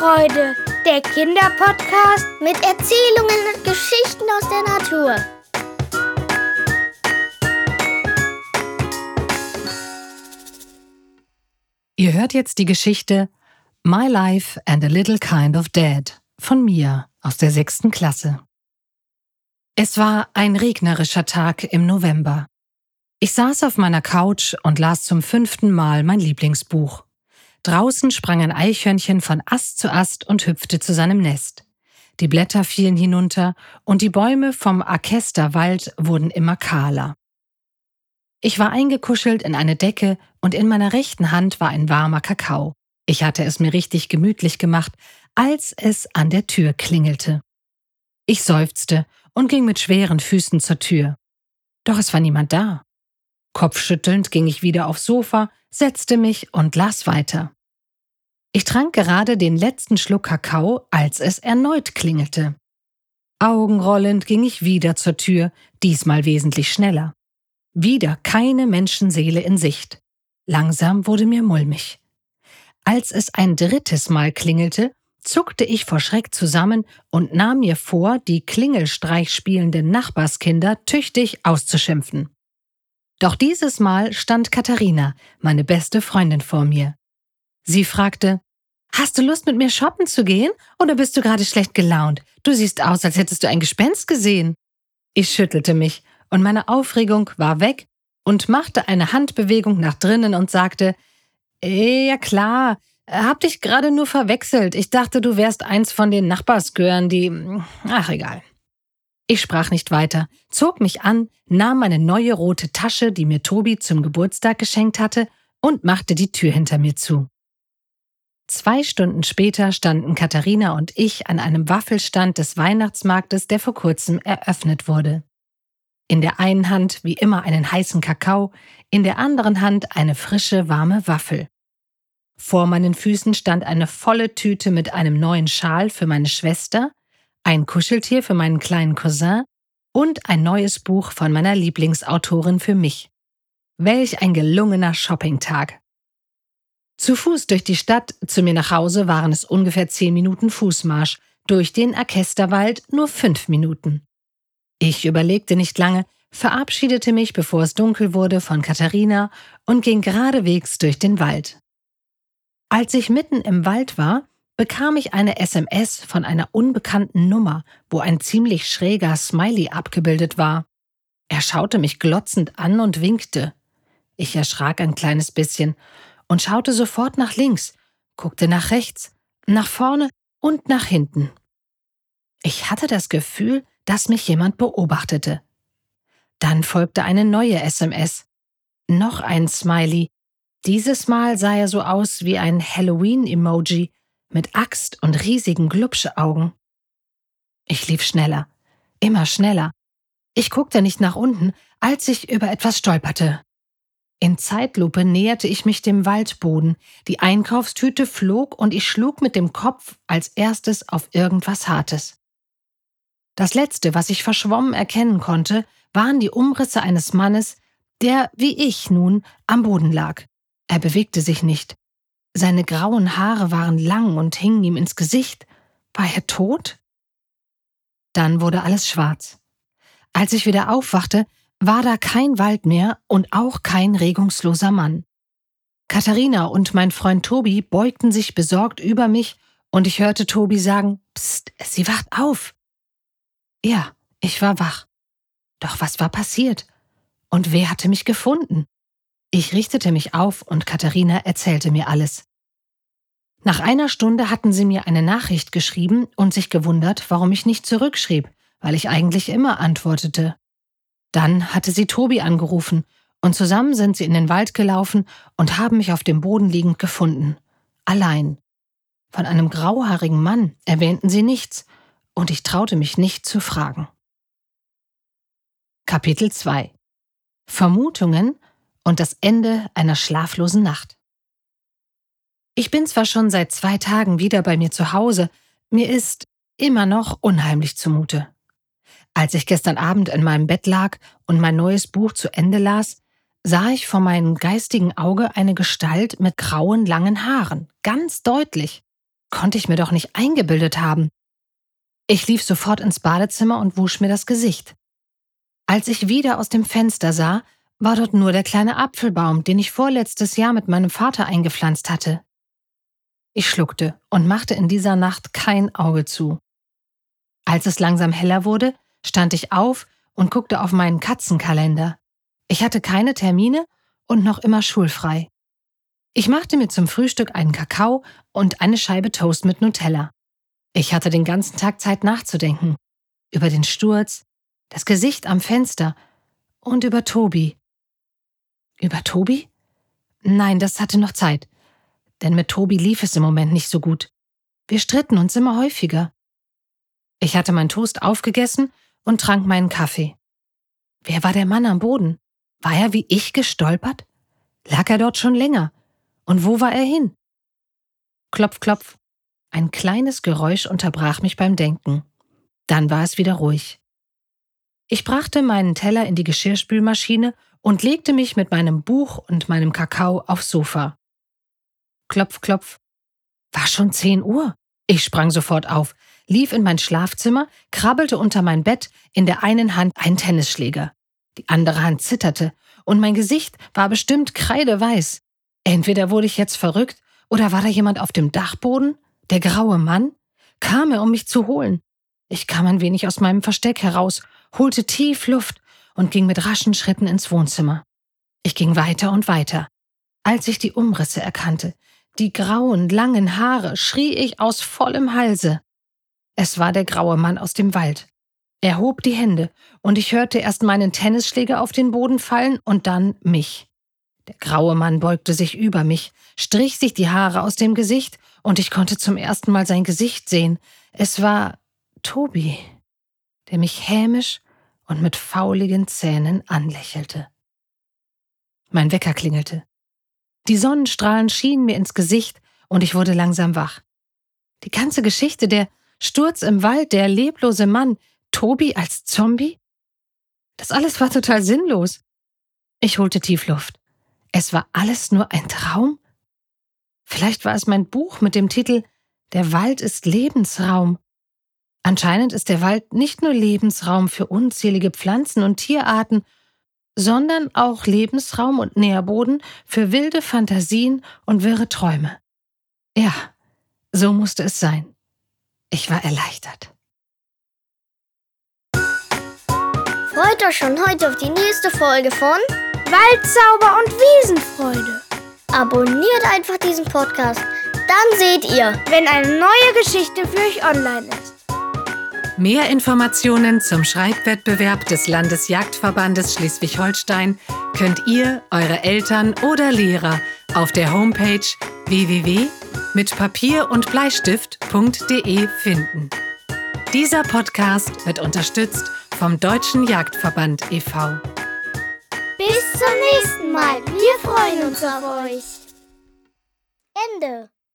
Lebensfreude, der Kinderpodcast mit Erzählungen und Geschichten aus der Natur. Ihr hört jetzt die Geschichte My Life and a Little Kind of Dead von mir aus der sechsten Klasse. Es war ein regnerischer Tag im November. Ich saß auf meiner Couch und las zum fünften Mal mein Lieblingsbuch. Draußen sprang ein Eichhörnchen von Ast zu Ast und hüpfte zu seinem Nest. Die Blätter fielen hinunter und die Bäume vom Arkesterwald wurden immer kahler. Ich war eingekuschelt in eine Decke und in meiner rechten Hand war ein warmer Kakao. Ich hatte es mir richtig gemütlich gemacht, als es an der Tür klingelte. Ich seufzte und ging mit schweren Füßen zur Tür. Doch es war niemand da. Kopfschüttelnd ging ich wieder aufs Sofa, setzte mich und las weiter. Ich trank gerade den letzten Schluck Kakao, als es erneut klingelte. Augenrollend ging ich wieder zur Tür, diesmal wesentlich schneller. Wieder keine Menschenseele in Sicht. Langsam wurde mir mulmig. Als es ein drittes Mal klingelte, zuckte ich vor Schreck zusammen und nahm mir vor, die Klingelstreich spielenden Nachbarskinder tüchtig auszuschimpfen. Doch dieses Mal stand Katharina, meine beste Freundin, vor mir. Sie fragte, Hast du Lust, mit mir shoppen zu gehen? Oder bist du gerade schlecht gelaunt? Du siehst aus, als hättest du ein Gespenst gesehen. Ich schüttelte mich, und meine Aufregung war weg und machte eine Handbewegung nach drinnen und sagte, Ja klar, hab dich gerade nur verwechselt. Ich dachte, du wärst eins von den Nachbarsgören, die. Ach egal. Ich sprach nicht weiter, zog mich an, nahm meine neue rote Tasche, die mir Tobi zum Geburtstag geschenkt hatte, und machte die Tür hinter mir zu. Zwei Stunden später standen Katharina und ich an einem Waffelstand des Weihnachtsmarktes, der vor kurzem eröffnet wurde. In der einen Hand wie immer einen heißen Kakao, in der anderen Hand eine frische, warme Waffel. Vor meinen Füßen stand eine volle Tüte mit einem neuen Schal für meine Schwester, ein Kuscheltier für meinen kleinen Cousin und ein neues Buch von meiner Lieblingsautorin für mich. Welch ein gelungener Shoppingtag. Zu Fuß durch die Stadt zu mir nach Hause waren es ungefähr zehn Minuten Fußmarsch, durch den Arkesterwald nur fünf Minuten. Ich überlegte nicht lange, verabschiedete mich, bevor es dunkel wurde, von Katharina und ging geradewegs durch den Wald. Als ich mitten im Wald war, bekam ich eine SMS von einer unbekannten Nummer, wo ein ziemlich schräger Smiley abgebildet war. Er schaute mich glotzend an und winkte. Ich erschrak ein kleines bisschen und schaute sofort nach links, guckte nach rechts, nach vorne und nach hinten. Ich hatte das Gefühl, dass mich jemand beobachtete. Dann folgte eine neue SMS. Noch ein Smiley. Dieses Mal sah er so aus wie ein Halloween-Emoji mit Axt und riesigen Glubschaugen. Ich lief schneller, immer schneller. Ich guckte nicht nach unten, als ich über etwas stolperte. In Zeitlupe näherte ich mich dem Waldboden, die Einkaufstüte flog und ich schlug mit dem Kopf als erstes auf irgendwas Hartes. Das Letzte, was ich verschwommen erkennen konnte, waren die Umrisse eines Mannes, der, wie ich nun, am Boden lag. Er bewegte sich nicht, seine grauen Haare waren lang und hingen ihm ins Gesicht. War er tot? Dann wurde alles schwarz. Als ich wieder aufwachte, war da kein Wald mehr und auch kein regungsloser Mann. Katharina und mein Freund Tobi beugten sich besorgt über mich und ich hörte Tobi sagen, Psst, sie wacht auf. Ja, ich war wach. Doch was war passiert? Und wer hatte mich gefunden? Ich richtete mich auf und Katharina erzählte mir alles. Nach einer Stunde hatten sie mir eine Nachricht geschrieben und sich gewundert, warum ich nicht zurückschrieb, weil ich eigentlich immer antwortete. Dann hatte sie Tobi angerufen und zusammen sind sie in den Wald gelaufen und haben mich auf dem Boden liegend gefunden. Allein. Von einem grauhaarigen Mann erwähnten sie nichts und ich traute mich nicht zu fragen. Kapitel 2 Vermutungen und das Ende einer schlaflosen Nacht. Ich bin zwar schon seit zwei Tagen wieder bei mir zu Hause, mir ist immer noch unheimlich zumute. Als ich gestern Abend in meinem Bett lag und mein neues Buch zu Ende las, sah ich vor meinem geistigen Auge eine Gestalt mit grauen, langen Haaren, ganz deutlich. konnte ich mir doch nicht eingebildet haben. Ich lief sofort ins Badezimmer und wusch mir das Gesicht. Als ich wieder aus dem Fenster sah, war dort nur der kleine Apfelbaum, den ich vorletztes Jahr mit meinem Vater eingepflanzt hatte. Ich schluckte und machte in dieser Nacht kein Auge zu. Als es langsam heller wurde, stand ich auf und guckte auf meinen Katzenkalender. Ich hatte keine Termine und noch immer schulfrei. Ich machte mir zum Frühstück einen Kakao und eine Scheibe Toast mit Nutella. Ich hatte den ganzen Tag Zeit nachzudenken. Über den Sturz, das Gesicht am Fenster und über Tobi. Über Tobi? Nein, das hatte noch Zeit. Denn mit Tobi lief es im Moment nicht so gut. Wir stritten uns immer häufiger. Ich hatte mein Toast aufgegessen und trank meinen Kaffee. Wer war der Mann am Boden? War er wie ich gestolpert? Lag er dort schon länger? Und wo war er hin? Klopf, klopf. Ein kleines Geräusch unterbrach mich beim Denken. Dann war es wieder ruhig. Ich brachte meinen Teller in die Geschirrspülmaschine und legte mich mit meinem Buch und meinem Kakao aufs Sofa. Klopf, klopf. War schon zehn Uhr. Ich sprang sofort auf, lief in mein Schlafzimmer, krabbelte unter mein Bett, in der einen Hand ein Tennisschläger. Die andere Hand zitterte, und mein Gesicht war bestimmt kreideweiß. Entweder wurde ich jetzt verrückt, oder war da jemand auf dem Dachboden? Der graue Mann? Kam er, um mich zu holen? Ich kam ein wenig aus meinem Versteck heraus, holte tief Luft und ging mit raschen Schritten ins Wohnzimmer. Ich ging weiter und weiter. Als ich die Umrisse erkannte, die grauen, langen Haare, schrie ich aus vollem Halse. Es war der graue Mann aus dem Wald. Er hob die Hände, und ich hörte erst meinen Tennisschläger auf den Boden fallen und dann mich. Der graue Mann beugte sich über mich, strich sich die Haare aus dem Gesicht, und ich konnte zum ersten Mal sein Gesicht sehen. Es war Tobi, der mich hämisch und mit fauligen Zähnen anlächelte. Mein Wecker klingelte. Die Sonnenstrahlen schienen mir ins Gesicht und ich wurde langsam wach. Die ganze Geschichte, der Sturz im Wald, der leblose Mann, Tobi als Zombie? Das alles war total sinnlos. Ich holte tief Luft. Es war alles nur ein Traum? Vielleicht war es mein Buch mit dem Titel Der Wald ist Lebensraum. Anscheinend ist der Wald nicht nur Lebensraum für unzählige Pflanzen und Tierarten, sondern auch Lebensraum und Nährboden für wilde Fantasien und wirre Träume. Ja, so musste es sein. Ich war erleichtert. Freut euch schon heute auf die nächste Folge von Waldzauber und Wiesenfreude. Abonniert einfach diesen Podcast, dann seht ihr, wenn eine neue Geschichte für euch online ist. Mehr Informationen zum Schreibwettbewerb des Landesjagdverbandes Schleswig-Holstein könnt ihr, eure Eltern oder Lehrer auf der Homepage www.mitpapier und Bleistift.de finden. Dieser Podcast wird unterstützt vom Deutschen Jagdverband e.V. Bis zum nächsten Mal. Wir freuen uns auf euch. Ende.